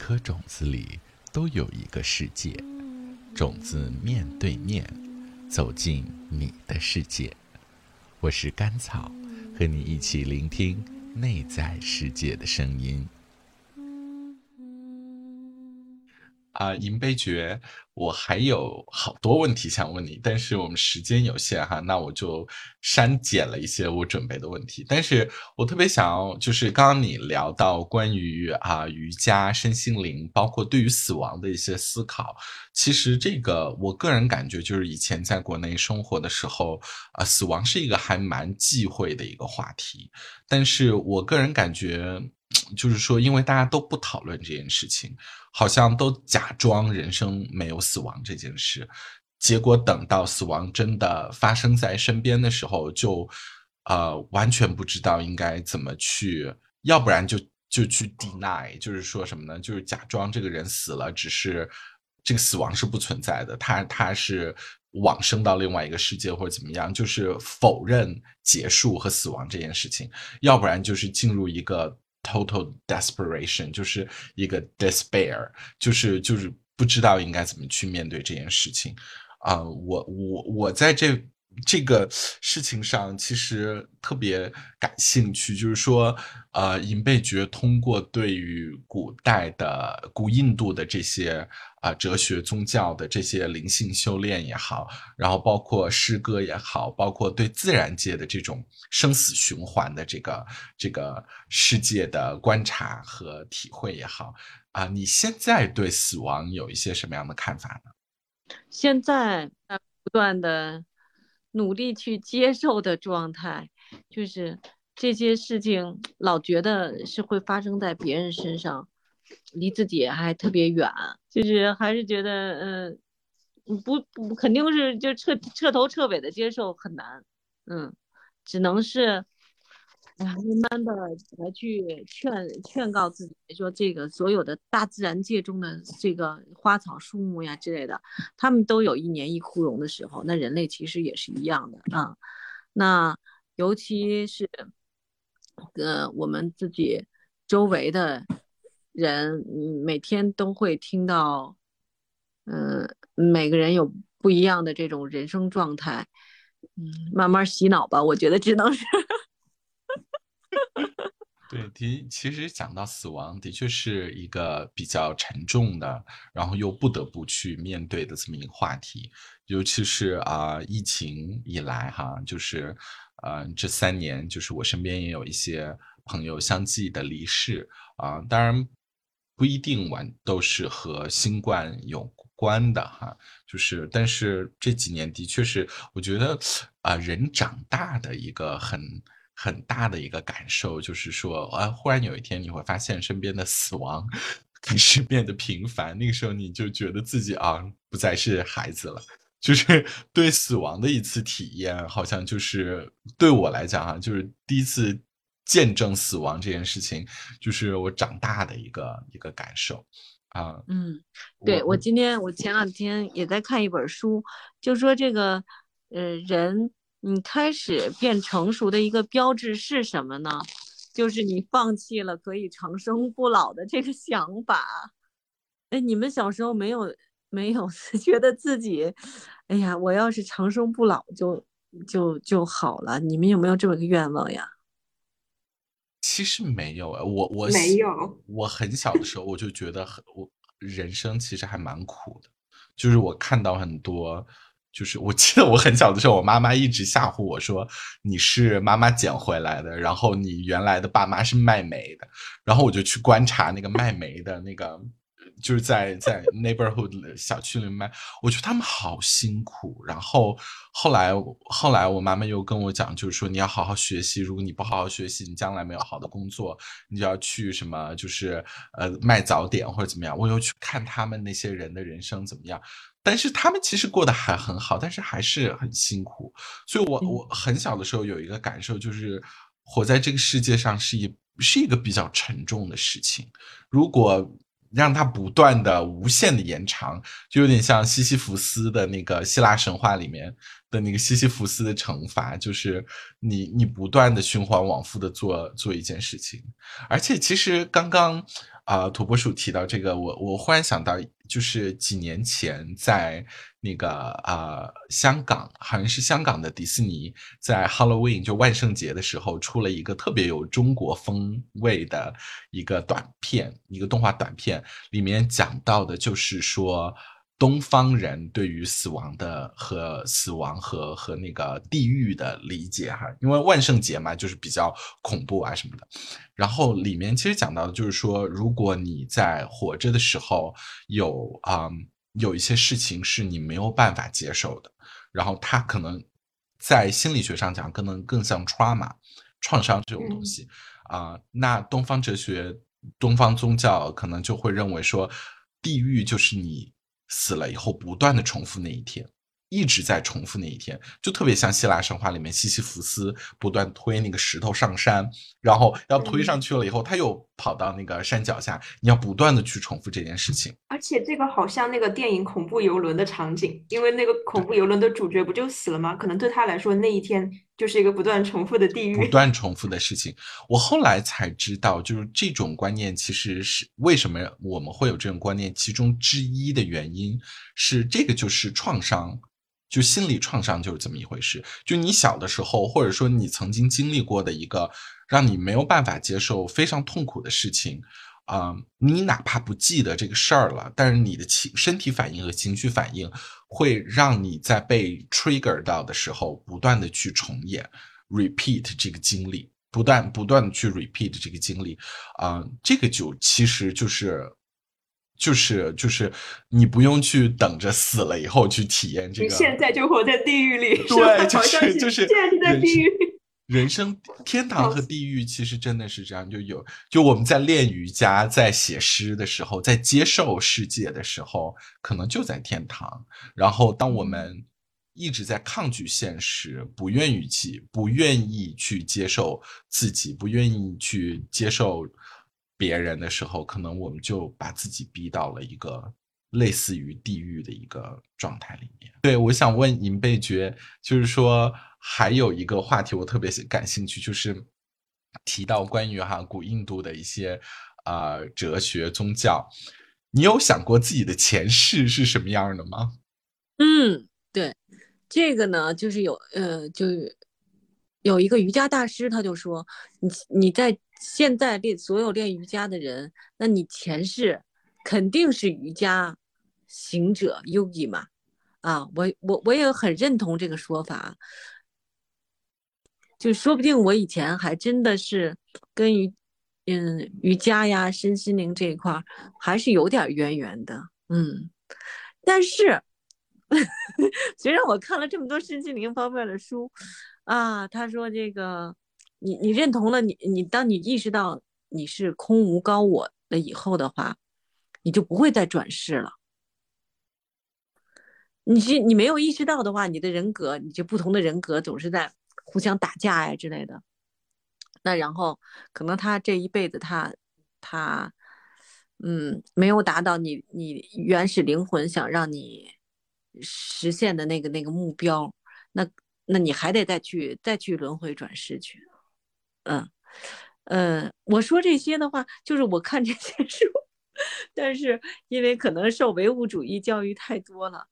颗种子里都有一个世界，种子面对面走进你的世界。我是甘草，和你一起聆听内在世界的声音。啊，银杯爵，我还有好多问题想问你，但是我们时间有限哈，那我就删减了一些我准备的问题。但是我特别想要，就是刚刚你聊到关于啊瑜伽、身心灵，包括对于死亡的一些思考，其实这个我个人感觉，就是以前在国内生活的时候，啊，死亡是一个还蛮忌讳的一个话题。但是我个人感觉。就是说，因为大家都不讨论这件事情，好像都假装人生没有死亡这件事，结果等到死亡真的发生在身边的时候，就呃完全不知道应该怎么去，要不然就就去 deny，就是说什么呢？就是假装这个人死了，只是这个死亡是不存在的，他他是往生到另外一个世界或者怎么样，就是否认结束和死亡这件事情，要不然就是进入一个。Total desperation 就是一个 despair，就是就是不知道应该怎么去面对这件事情啊！我我我在这。这个事情上其实特别感兴趣，就是说，呃，银贝觉通过对于古代的古印度的这些啊哲学、宗教的这些灵性修炼也好，然后包括诗歌也好，包括对自然界的这种生死循环的这个这个世界的观察和体会也好，啊，你现在对死亡有一些什么样的看法呢？现在在不断的。努力去接受的状态，就是这些事情老觉得是会发生在别人身上，离自己还特别远，就是还是觉得，嗯，不不肯定是就彻彻头彻尾的接受很难，嗯，只能是。哎呀，慢慢的来去劝劝告自己，说这个所有的大自然界中的这个花草树木呀之类的，他们都有一年一枯荣的时候，那人类其实也是一样的啊。那尤其是呃我们自己周围的人，每天都会听到，嗯，每个人有不一样的这种人生状态，嗯，慢慢洗脑吧，我觉得只能是。对，的其实讲到死亡，的确是一个比较沉重的，然后又不得不去面对的这么一个话题。尤其是啊，疫情以来哈，就是呃这三年，就是我身边也有一些朋友相继的离世啊，当然不一定完都是和新冠有关的哈，就是但是这几年的确是，我觉得啊人长大的一个很。很大的一个感受就是说，啊，忽然有一天你会发现身边的死亡开始变得频繁，那个时候你就觉得自己啊不再是孩子了，就是对死亡的一次体验，好像就是对我来讲啊，就是第一次见证死亡这件事情，就是我长大的一个一个感受啊。嗯，对我今天我前两天也在看一本书，就说这个呃人。你开始变成熟的一个标志是什么呢？就是你放弃了可以长生不老的这个想法。哎，你们小时候没有没有 觉得自己，哎呀，我要是长生不老就就就好了？你们有没有这么个愿望呀？其实没有啊，我我没有。我很小的时候我就觉得很我人生其实还蛮苦的，就是我看到很多。就是我记得我很小的时候，我妈妈一直吓唬我说你是妈妈捡回来的，然后你原来的爸妈是卖煤的，然后我就去观察那个卖煤的那个，就是在在 neighborhood 小区里卖，我觉得他们好辛苦。然后后来后来我妈妈又跟我讲，就是说你要好好学习，如果你不好好学习，你将来没有好的工作，你就要去什么就是呃卖早点或者怎么样。我又去看他们那些人的人生怎么样。但是他们其实过得还很好，但是还是很辛苦。所以，我我很小的时候有一个感受，就是活在这个世界上是一是一个比较沉重的事情。如果让它不断的、无限的延长，就有点像西西弗斯的那个希腊神话里面的那个西西弗斯的惩罚，就是你你不断的循环往复的做做一件事情。而且，其实刚刚。啊，土拨鼠提到这个，我我忽然想到，就是几年前在那个啊香港，好像是香港的迪士尼，在 Halloween 就万圣节的时候，出了一个特别有中国风味的一个短片，一个动画短片，里面讲到的就是说。东方人对于死亡的和死亡和和那个地狱的理解哈，因为万圣节嘛，就是比较恐怖啊什么的。然后里面其实讲到的就是说，如果你在活着的时候有啊有一些事情是你没有办法接受的，然后它可能在心理学上讲，可能更像 trauma 创伤这种东西啊。那东方哲学、东方宗教可能就会认为说，地狱就是你。死了以后，不断的重复那一天，一直在重复那一天，就特别像希腊神话里面西西弗斯不断推那个石头上山，然后要推上去了以后，他又跑到那个山脚下，你要不断的去重复这件事情。而且这个好像那个电影恐怖游轮的场景，因为那个恐怖游轮的主角不就死了吗？可能对他来说那一天。就是一个不断重复的地狱，不 断重复的事情。我后来才知道，就是这种观念其实是为什么我们会有这种观念，其中之一的原因是这个就是创伤，就心理创伤就是这么一回事。就你小的时候，或者说你曾经经历过的一个让你没有办法接受、非常痛苦的事情。啊，你哪怕不记得这个事儿了，但是你的情身体反应和情绪反应会让你在被 trigger 到的时候，不断的去重演，repeat 这个经历，不断不断的去 repeat 这个经历，啊，这个就其实就是，就是就是你不用去等着死了以后去体验这个，你现在就活在地狱里，对，就是就是现在就在地狱。人生天堂和地狱其实真的是这样，就有就我们在练瑜伽、在写诗的时候，在接受世界的时候，可能就在天堂。然后，当我们一直在抗拒现实，不愿意去、不愿意去接受自己，不愿意去接受别人的时候，可能我们就把自己逼到了一个类似于地狱的一个状态里面。对，我想问银贝爵，就是说。还有一个话题我特别感兴趣，就是提到关于哈古印度的一些啊哲学宗教，你有想过自己的前世是什么样的吗？嗯，对，这个呢，就是有呃，就有一个瑜伽大师，他就说，你你在现在练所有练瑜伽的人，那你前世肯定是瑜伽行者 yogi 嘛？啊，我我我也很认同这个说法。就说不定我以前还真的是跟瑜，嗯，瑜伽呀、身心灵这一块还是有点渊源的，嗯。但是，虽然我看了这么多身心灵方面的书，啊，他说这个，你你认同了你你，当你意识到你是空无高我了以后的话，你就不会再转世了。你是你没有意识到的话，你的人格，你就不同的人格总是在。互相打架呀之类的，那然后可能他这一辈子他他嗯没有达到你你原始灵魂想让你实现的那个那个目标，那那你还得再去再去轮回转世去，嗯呃我说这些的话就是我看这些书，但是因为可能受唯物主义教育太多了。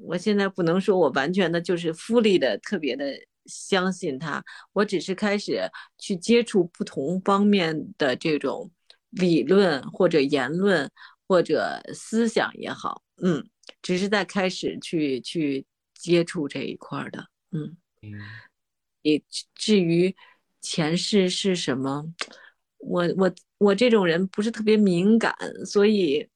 我现在不能说我完全的就是 fully 的特别的相信它，我只是开始去接触不同方面的这种理论或者言论或者思想也好，嗯，只是在开始去去接触这一块的，嗯嗯。也至于前世是什么，我我我这种人不是特别敏感，所以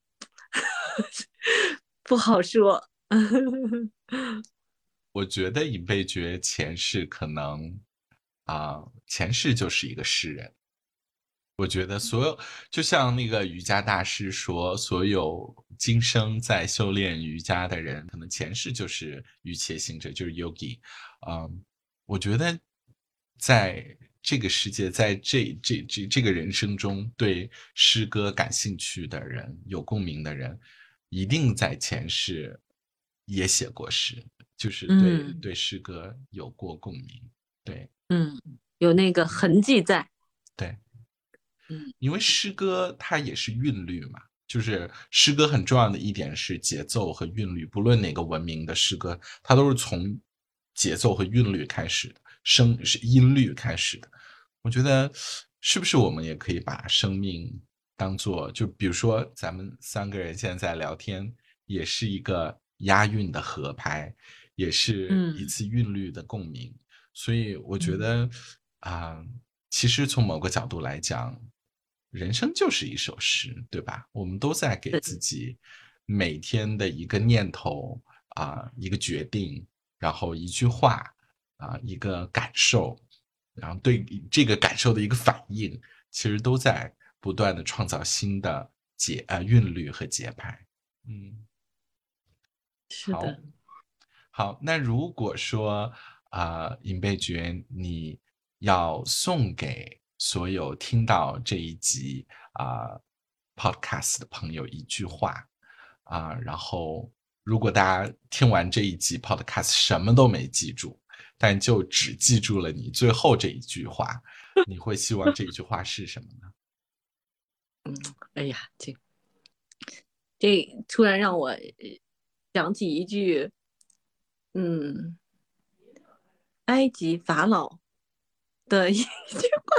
不好说。我觉得尹贝觉前世可能啊，前世就是一个诗人。我觉得所有就像那个瑜伽大师说，所有今生在修炼瑜伽的人，可能前世就是瑜伽行者，就是 yogi。嗯，我觉得在这个世界，在这这这这个人生中，对诗歌感兴趣的人，有共鸣的人，一定在前世。也写过诗，就是对对诗歌有过共鸣，对，嗯，有那个痕迹在，对，嗯，因为诗歌它也是韵律嘛，就是诗歌很重要的一点是节奏和韵律，不论哪个文明的诗歌，它都是从节奏和韵律开始的，声是音律开始的。我觉得是不是我们也可以把生命当做，就比如说咱们三个人现在在聊天，也是一个押韵的合拍，也是一嗯次韵律的共鸣。所以我觉嗯得啊、其实从某个角度来讲，人生就是一首诗，对吧？我们都在给自己每天的一个念头啊、一个决定，然后一句话啊、一个感受，然后对这个感受的一个反应，其实都在不断的创造新的节呃韵律和节拍。嗯，好是的，好，那如果说啊，呃尹贝觉，你要送给所有听到这一集啊、podcast 的朋友一句话啊、然后如果大家听完这一集 podcast 什么都没记住，但就只记住了你最后这一句话，你会希望这一句话是什么呢？嗯 哎呀，这这突然让我想起一句，嗯，埃及法老的一句话，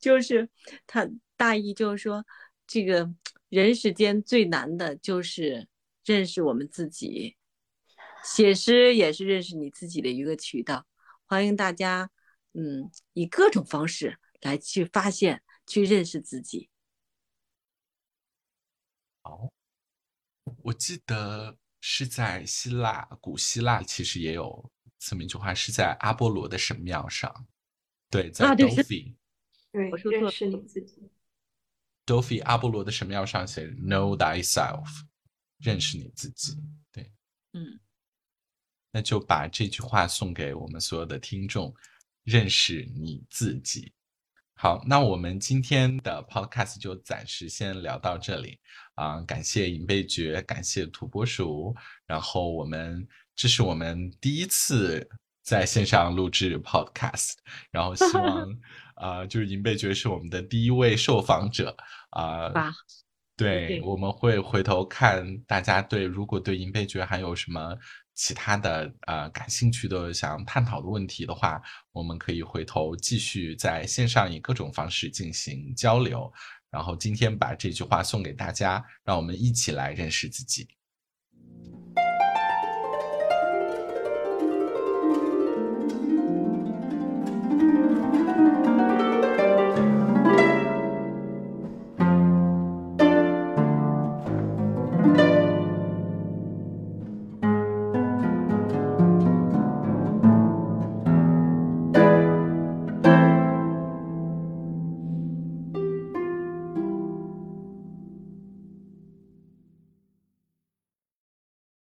就是他大意就是说，这个人世间最难的就是认识我们自己，写诗也是认识你自己的一个渠道。欢迎大家，嗯，以各种方式来去发现、去认识自己。我记得是在希腊，古希腊其实也有这么一句话，是在阿波罗的神庙上，对，在啊对认识你自己。Delphi 阿波罗的神庙上写 “Know thyself”，认识你自己。那就把这句话送给我们所有的听众，认识你自己。好，那我们今天的 podcast 就暂时先聊到这里。啊、感谢银贝爵，感谢土拨鼠，然后我们这是我们第一次在线上录制 podcast，然后希望 啊、就是银贝爵是我们的第一位受访者。啊、对我们会回头看大家对，如果对银贝爵还有什么其他的呃感兴趣的、想探讨的问题的话，我们可以回头继续在线上以各种方式进行交流。然后今天把这句话送给大家，让我们一起来认识自己。